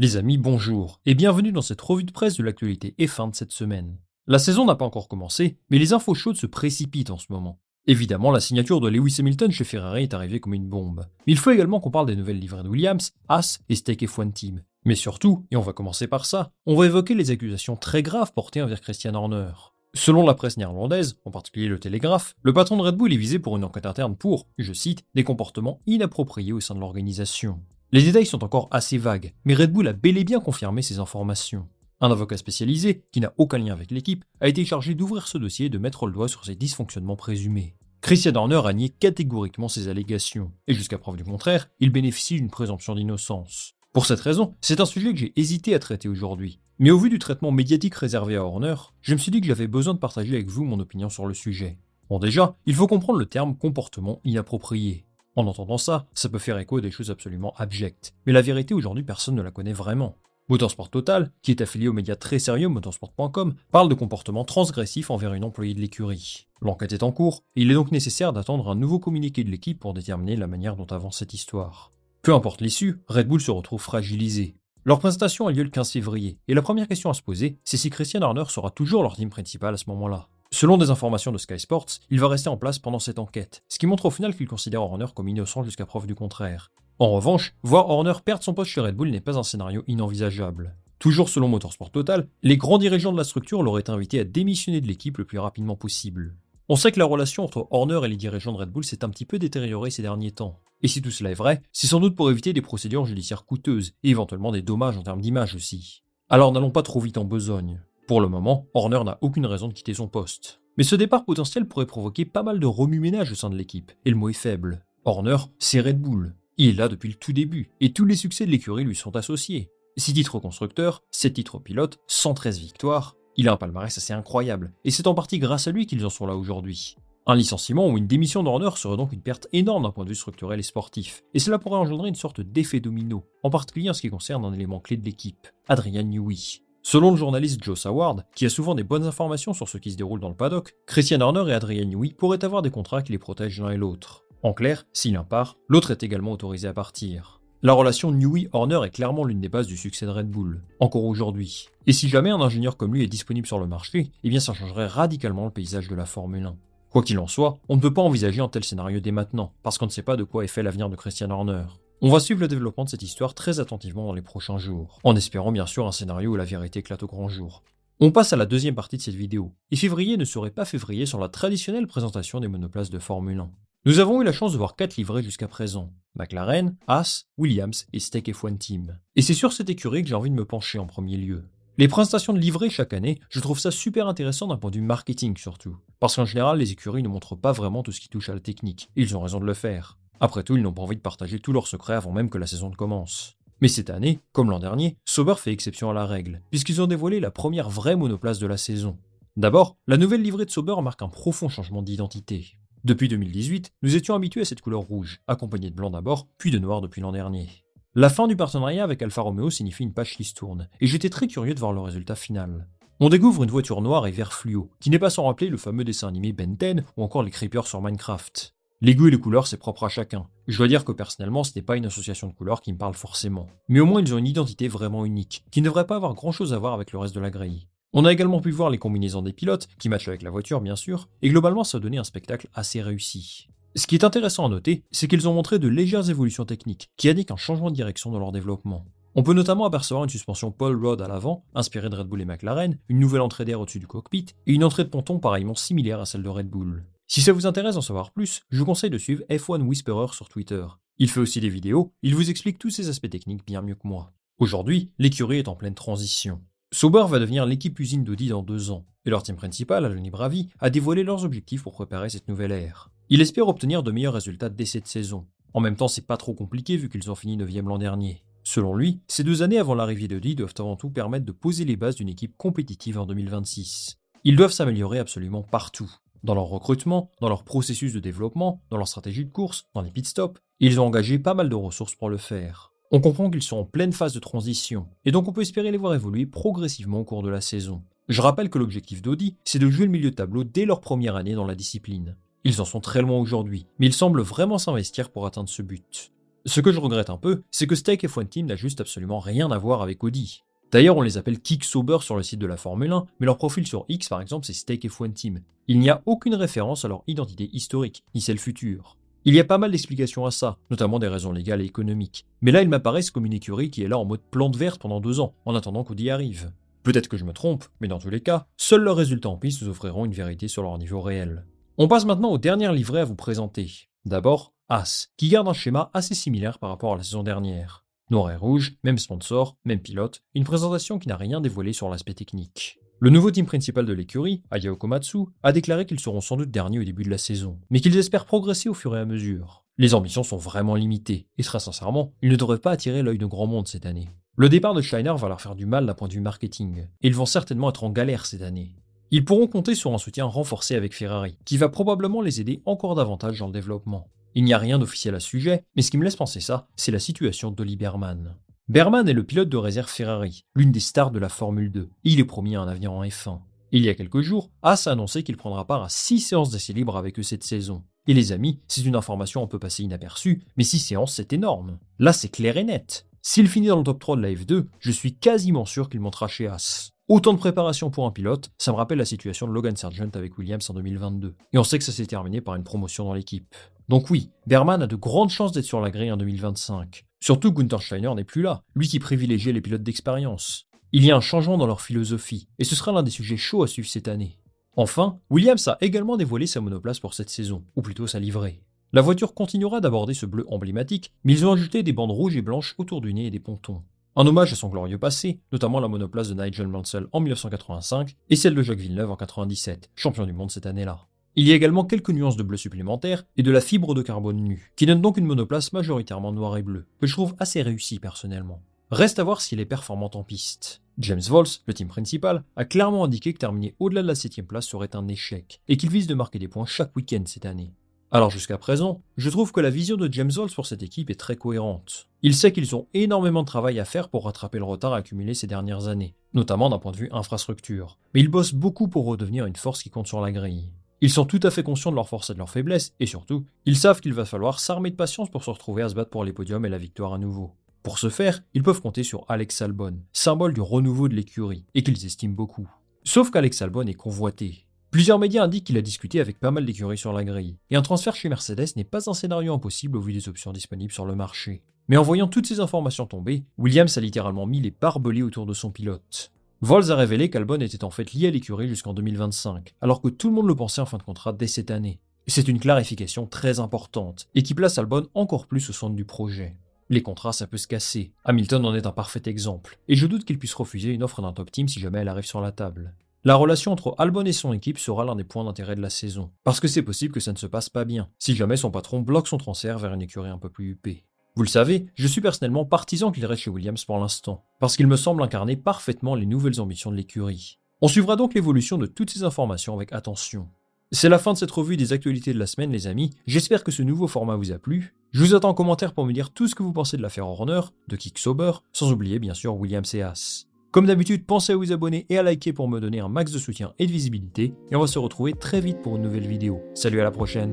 Les amis, bonjour et bienvenue dans cette revue de presse de l'actualité F1 de cette semaine. La saison n'a pas encore commencé, mais les infos chaudes se précipitent en ce moment. Évidemment, la signature de Lewis Hamilton chez Ferrari est arrivée comme une bombe. Mais il faut également qu'on parle des nouvelles livrées de Williams, Haas et Steak F1 Team. Mais surtout, et on va commencer par ça, on va évoquer les accusations très graves portées envers Christian Horner. Selon la presse néerlandaise, en particulier le Télégraphe, le patron de Red Bull est visé pour une enquête interne pour, je cite, des comportements inappropriés au sein de l'organisation. Les détails sont encore assez vagues, mais Red Bull a bel et bien confirmé ces informations. Un avocat spécialisé, qui n'a aucun lien avec l'équipe, a été chargé d'ouvrir ce dossier et de mettre le doigt sur ces dysfonctionnements présumés. Christian Horner a nié catégoriquement ces allégations, et jusqu'à preuve du contraire, il bénéficie d'une présomption d'innocence. Pour cette raison, c'est un sujet que j'ai hésité à traiter aujourd'hui. Mais au vu du traitement médiatique réservé à Horner, je me suis dit que j'avais besoin de partager avec vous mon opinion sur le sujet. Bon déjà, il faut comprendre le terme comportement inapproprié. En entendant ça, ça peut faire écho à des choses absolument abjectes. Mais la vérité aujourd'hui, personne ne la connaît vraiment. Motorsport Total, qui est affilié au média très sérieux motorsport.com, parle de comportements transgressifs envers une employée de l'écurie. L'enquête est en cours, et il est donc nécessaire d'attendre un nouveau communiqué de l'équipe pour déterminer la manière dont avance cette histoire. Peu importe l'issue, Red Bull se retrouve fragilisé. Leur présentation a lieu le 15 février, et la première question à se poser, c'est si Christian Horner sera toujours leur team principal à ce moment-là. Selon des informations de Sky Sports, il va rester en place pendant cette enquête, ce qui montre au final qu'il considère Horner comme innocent jusqu'à preuve du contraire. En revanche, voir Horner perdre son poste chez Red Bull n'est pas un scénario inenvisageable. Toujours selon Motorsport Total, les grands dirigeants de la structure l'auraient invité à démissionner de l'équipe le plus rapidement possible. On sait que la relation entre Horner et les dirigeants de Red Bull s'est un petit peu détériorée ces derniers temps. Et si tout cela est vrai, c'est sans doute pour éviter des procédures judiciaires coûteuses et éventuellement des dommages en termes d'image aussi. Alors n'allons pas trop vite en besogne. Pour le moment, Horner n'a aucune raison de quitter son poste. Mais ce départ potentiel pourrait provoquer pas mal de remue-ménage au sein de l'équipe, et le mot est faible. Horner, c'est Red Bull. Il est là depuis le tout début, et tous les succès de l'écurie lui sont associés. 6 titres constructeurs, 7 titres pilotes, 113 victoires. Il a un palmarès assez incroyable, et c'est en partie grâce à lui qu'ils en sont là aujourd'hui. Un licenciement ou une démission d'Horner serait donc une perte énorme d'un point de vue structurel et sportif, et cela pourrait engendrer une sorte d'effet domino, en particulier en ce qui concerne un élément clé de l'équipe, Adrian Newey. Selon le journaliste Joe Saward, qui a souvent des bonnes informations sur ce qui se déroule dans le paddock, Christian Horner et Adrian Newey pourraient avoir des contrats qui les protègent l'un et l'autre. En clair, si l'un part, l'autre est également autorisé à partir. La relation Newey-Horner est clairement l'une des bases du succès de Red Bull, encore aujourd'hui. Et si jamais un ingénieur comme lui est disponible sur le marché, eh bien ça changerait radicalement le paysage de la Formule 1. Quoi qu'il en soit, on ne peut pas envisager un tel scénario dès maintenant, parce qu'on ne sait pas de quoi est fait l'avenir de Christian Horner. On va suivre le développement de cette histoire très attentivement dans les prochains jours, en espérant bien sûr un scénario où la vérité éclate au grand jour. On passe à la deuxième partie de cette vidéo, et février ne serait pas février sans la traditionnelle présentation des monoplaces de Formule 1. Nous avons eu la chance de voir 4 livrets jusqu'à présent. McLaren, Haas, Williams et Steak F1 Team. Et c'est sur cette écurie que j'ai envie de me pencher en premier lieu. Les présentations de livrets chaque année, je trouve ça super intéressant d'un point de vue marketing surtout. Parce qu'en général, les écuries ne montrent pas vraiment tout ce qui touche à la technique. Et ils ont raison de le faire. Après tout, ils n'ont pas envie de partager tous leurs secrets avant même que la saison ne commence. Mais cette année, comme l'an dernier, Sauber fait exception à la règle, puisqu'ils ont dévoilé la première vraie monoplace de la saison. D'abord, la nouvelle livrée de Sauber marque un profond changement d'identité. Depuis 2018, nous étions habitués à cette couleur rouge, accompagnée de blanc d'abord, puis de noir depuis l'an dernier. La fin du partenariat avec Alfa Romeo signifie une page qui se tourne, et j'étais très curieux de voir le résultat final. On découvre une voiture noire et vert fluo, qui n'est pas sans rappeler le fameux dessin animé Ben 10 ou encore les creepers sur Minecraft. Les goûts et les couleurs, c'est propre à chacun. Je dois dire que personnellement, ce n'est pas une association de couleurs qui me parle forcément. Mais au moins, ils ont une identité vraiment unique, qui ne devrait pas avoir grand chose à voir avec le reste de la grille. On a également pu voir les combinaisons des pilotes, qui matchent avec la voiture bien sûr, et globalement ça a donné un spectacle assez réussi. Ce qui est intéressant à noter, c'est qu'ils ont montré de légères évolutions techniques, qui indiquent un changement de direction dans leur développement. On peut notamment apercevoir une suspension Paul Rod à l'avant, inspirée de Red Bull et McLaren, une nouvelle entrée d'air au-dessus du cockpit, et une entrée de ponton pareillement similaire à celle de Red Bull. Si ça vous intéresse d'en savoir plus, je vous conseille de suivre F1 Whisperer sur Twitter. Il fait aussi des vidéos, il vous explique tous ces aspects techniques bien mieux que moi. Aujourd'hui, l'écurie est en pleine transition. Sauber va devenir l'équipe usine d'Audi dans deux ans, et leur team principal, Aloni Bravi, a dévoilé leurs objectifs pour préparer cette nouvelle ère. Il espère obtenir de meilleurs résultats dès cette saison. En même temps, c'est pas trop compliqué vu qu'ils ont fini 9 l'an dernier. Selon lui, ces deux années avant l'arrivée d'Audi doivent avant tout permettre de poser les bases d'une équipe compétitive en 2026. Ils doivent s'améliorer absolument partout. Dans leur recrutement, dans leur processus de développement, dans leur stratégie de course, dans les pit stops, ils ont engagé pas mal de ressources pour le faire. On comprend qu'ils sont en pleine phase de transition, et donc on peut espérer les voir évoluer progressivement au cours de la saison. Je rappelle que l'objectif d'Audi, c'est de jouer le milieu de tableau dès leur première année dans la discipline. Ils en sont très loin aujourd'hui, mais ils semblent vraiment s'investir pour atteindre ce but. Ce que je regrette un peu, c'est que Stake F1 Team n'a juste absolument rien à voir avec Audi. D'ailleurs, on les appelle Kick Sauber sur le site de la Formule 1, mais leur profil sur X par exemple, c'est Stake F1 Team. Il n'y a aucune référence à leur identité historique, ni celle future. Il y a pas mal d'explications à ça, notamment des raisons légales et économiques. Mais là, ils m'apparaissent comme une écurie qui est là en mode plante verte pendant deux ans, en attendant qu'Audi arrive. Peut-être que je me trompe, mais dans tous les cas, seuls leurs résultats en piste nous offriront une vérité sur leur niveau réel. On passe maintenant au dernier livret à vous présenter. D'abord, As, qui garde un schéma assez similaire par rapport à la saison dernière. Noir et rouge, même sponsor, même pilote, une présentation qui n'a rien dévoilé sur l'aspect technique. Le nouveau team principal de l'écurie, Aya Komatsu, a déclaré qu'ils seront sans doute derniers au début de la saison, mais qu'ils espèrent progresser au fur et à mesure. Les ambitions sont vraiment limitées, et très sincèrement, ils ne devraient pas attirer l'œil de grand monde cette année. Le départ de Shiner va leur faire du mal d'un point de vue marketing, et ils vont certainement être en galère cette année. Ils pourront compter sur un soutien renforcé avec Ferrari, qui va probablement les aider encore davantage dans le développement. Il n'y a rien d'officiel à ce sujet, mais ce qui me laisse penser ça, c'est la situation d'Oli Berman. Berman est le pilote de réserve Ferrari, l'une des stars de la Formule 2. Il est promis un avenir en F1. Il y a quelques jours, Haas a annoncé qu'il prendra part à 6 séances d'essai libre avec eux cette saison. Et les amis, c'est une information un peu passée inaperçue, mais 6 séances c'est énorme. Là c'est clair et net. S'il finit dans le top 3 de la F2, je suis quasiment sûr qu'il montera chez Haas. Autant de préparation pour un pilote, ça me rappelle la situation de Logan Sargent avec Williams en 2022. Et on sait que ça s'est terminé par une promotion dans l'équipe. Donc oui, Berman a de grandes chances d'être sur la grille en 2025. Surtout Gunther Steiner n'est plus là, lui qui privilégiait les pilotes d'expérience. Il y a un changement dans leur philosophie, et ce sera l'un des sujets chauds à suivre cette année. Enfin, Williams a également dévoilé sa monoplace pour cette saison, ou plutôt sa livrée. La voiture continuera d'aborder ce bleu emblématique, mais ils ont ajouté des bandes rouges et blanches autour du nez et des pontons. Un hommage à son glorieux passé, notamment la monoplace de Nigel Mansell en 1985 et celle de Jacques Villeneuve en 97, champion du monde cette année-là. Il y a également quelques nuances de bleu supplémentaires et de la fibre de carbone nue, qui donne donc une monoplace majoritairement noire et bleue, que je trouve assez réussie personnellement. Reste à voir s'il est performant en piste. James Vols, le team principal, a clairement indiqué que terminer au-delà de la 7 place serait un échec, et qu'il vise de marquer des points chaque week-end cette année. Alors jusqu'à présent, je trouve que la vision de James Vols pour cette équipe est très cohérente. Il sait qu'ils ont énormément de travail à faire pour rattraper le retard accumulé ces dernières années, notamment d'un point de vue infrastructure, mais ils bossent beaucoup pour redevenir une force qui compte sur la grille. Ils sont tout à fait conscients de leurs forces et de leurs faiblesses, et surtout, ils savent qu'il va falloir s'armer de patience pour se retrouver à se battre pour les podiums et la victoire à nouveau. Pour ce faire, ils peuvent compter sur Alex Albon, symbole du renouveau de l'écurie, et qu'ils estiment beaucoup. Sauf qu'Alex Albon est convoité. Plusieurs médias indiquent qu'il a discuté avec pas mal d'écuries sur la grille, et un transfert chez Mercedes n'est pas un scénario impossible au vu des options disponibles sur le marché. Mais en voyant toutes ces informations tomber, Williams a littéralement mis les barbelés autour de son pilote. Vols a révélé qu'Albon était en fait lié à l'écurie jusqu'en 2025, alors que tout le monde le pensait en fin de contrat dès cette année. C'est une clarification très importante, et qui place Albon encore plus au centre du projet. Les contrats, ça peut se casser. Hamilton en est un parfait exemple, et je doute qu'il puisse refuser une offre d'un top team si jamais elle arrive sur la table. La relation entre Albon et son équipe sera l'un des points d'intérêt de la saison, parce que c'est possible que ça ne se passe pas bien, si jamais son patron bloque son transfert vers une écurie un peu plus huppée. Vous le savez, je suis personnellement partisan qu'il reste chez Williams pour l'instant, parce qu'il me semble incarner parfaitement les nouvelles ambitions de l'écurie. On suivra donc l'évolution de toutes ces informations avec attention. C'est la fin de cette revue des actualités de la semaine, les amis. J'espère que ce nouveau format vous a plu. Je vous attends en commentaire pour me dire tout ce que vous pensez de l'affaire Horner, de Kicksober, sans oublier bien sûr William Seas. Comme d'habitude, pensez à vous abonner et à liker pour me donner un max de soutien et de visibilité. Et on va se retrouver très vite pour une nouvelle vidéo. Salut à la prochaine.